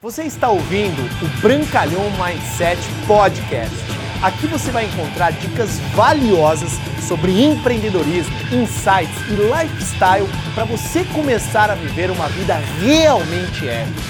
Você está ouvindo o Brancalhão Mindset Podcast. Aqui você vai encontrar dicas valiosas sobre empreendedorismo, insights e lifestyle para você começar a viver uma vida realmente épica.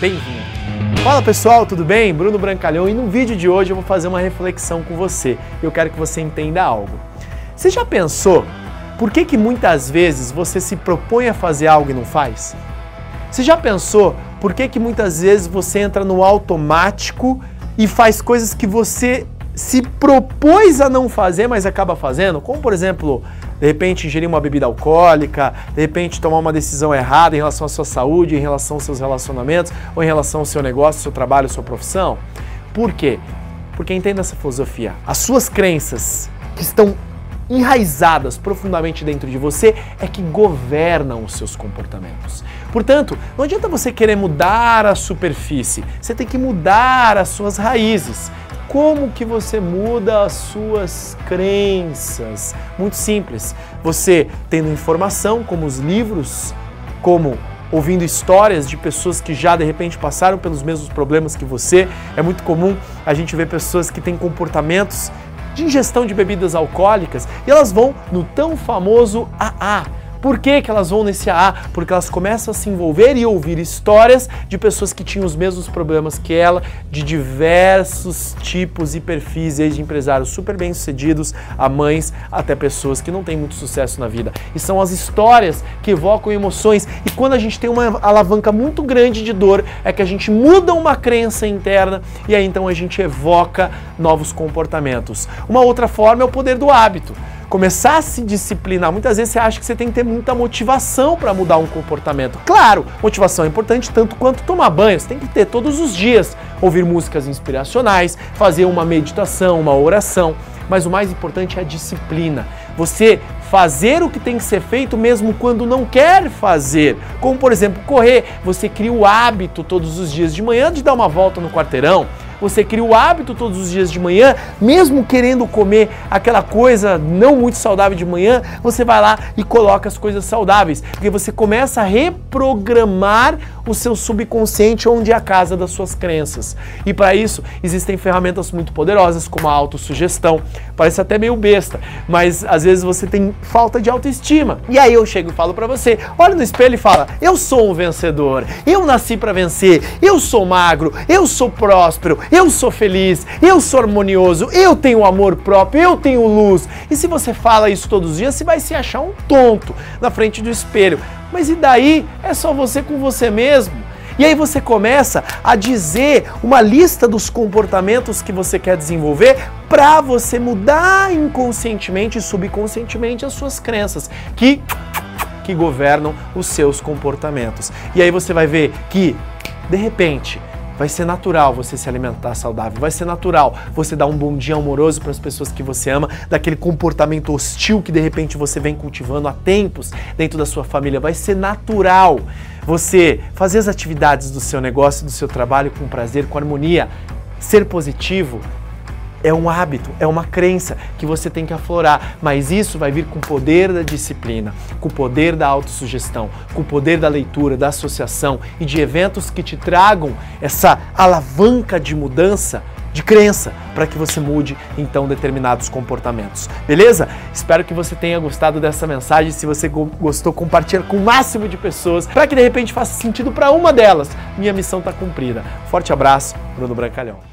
Bem-vindo! Fala pessoal, tudo bem? Bruno Brancalhão e no vídeo de hoje eu vou fazer uma reflexão com você. Eu quero que você entenda algo. Você já pensou por que, que muitas vezes você se propõe a fazer algo e não faz? Você já pensou por que, que muitas vezes você entra no automático e faz coisas que você se propôs a não fazer, mas acaba fazendo? Como, por exemplo, de repente ingerir uma bebida alcoólica, de repente tomar uma decisão errada em relação à sua saúde, em relação aos seus relacionamentos, ou em relação ao seu negócio, seu trabalho, sua profissão? Por quê? Porque entenda essa filosofia. As suas crenças que estão enraizadas profundamente dentro de você é que governam os seus comportamentos. Portanto, não adianta você querer mudar a superfície, você tem que mudar as suas raízes. Como que você muda as suas crenças? Muito simples. Você tendo informação, como os livros, como ouvindo histórias de pessoas que já de repente passaram pelos mesmos problemas que você. É muito comum a gente ver pessoas que têm comportamentos de ingestão de bebidas alcoólicas e elas vão no tão famoso AA por que, que elas vão nesse AA? Porque elas começam a se envolver e ouvir histórias de pessoas que tinham os mesmos problemas que ela, de diversos tipos e perfis, desde empresários super bem-sucedidos a mães até pessoas que não têm muito sucesso na vida. E são as histórias que evocam emoções. E quando a gente tem uma alavanca muito grande de dor, é que a gente muda uma crença interna e aí então a gente evoca novos comportamentos. Uma outra forma é o poder do hábito começar a se disciplinar. Muitas vezes você acha que você tem que ter muita motivação para mudar um comportamento. Claro, motivação é importante tanto quanto tomar banho. Você tem que ter todos os dias, ouvir músicas inspiracionais, fazer uma meditação, uma oração. Mas o mais importante é a disciplina. Você fazer o que tem que ser feito mesmo quando não quer fazer. Como, por exemplo, correr. Você cria o hábito todos os dias de manhã de dar uma volta no quarteirão você cria o hábito todos os dias de manhã, mesmo querendo comer aquela coisa não muito saudável de manhã, você vai lá e coloca as coisas saudáveis, porque você começa a reprogramar o seu subconsciente onde é a casa das suas crenças. E para isso existem ferramentas muito poderosas como a autossugestão. Parece até meio besta, mas às vezes você tem falta de autoestima. E aí eu chego e falo para você, olha no espelho e fala: "Eu sou um vencedor. Eu nasci para vencer. Eu sou magro, eu sou próspero, eu sou feliz, eu sou harmonioso, eu tenho amor próprio, eu tenho luz. E se você fala isso todos os dias, você vai se achar um tonto na frente do espelho. Mas e daí? É só você com você mesmo. E aí você começa a dizer uma lista dos comportamentos que você quer desenvolver para você mudar inconscientemente e subconscientemente as suas crenças que que governam os seus comportamentos. E aí você vai ver que de repente Vai ser natural você se alimentar saudável, vai ser natural você dar um bom dia amoroso para as pessoas que você ama, daquele comportamento hostil que de repente você vem cultivando há tempos dentro da sua família. Vai ser natural você fazer as atividades do seu negócio, do seu trabalho com prazer, com harmonia, ser positivo, é um hábito, é uma crença que você tem que aflorar, mas isso vai vir com o poder da disciplina, com o poder da autossugestão, com o poder da leitura, da associação e de eventos que te tragam essa alavanca de mudança de crença para que você mude então determinados comportamentos. Beleza? Espero que você tenha gostado dessa mensagem. Se você gostou, compartilhe com o máximo de pessoas para que de repente faça sentido para uma delas. Minha missão está cumprida. Forte abraço, Bruno Brancalhão.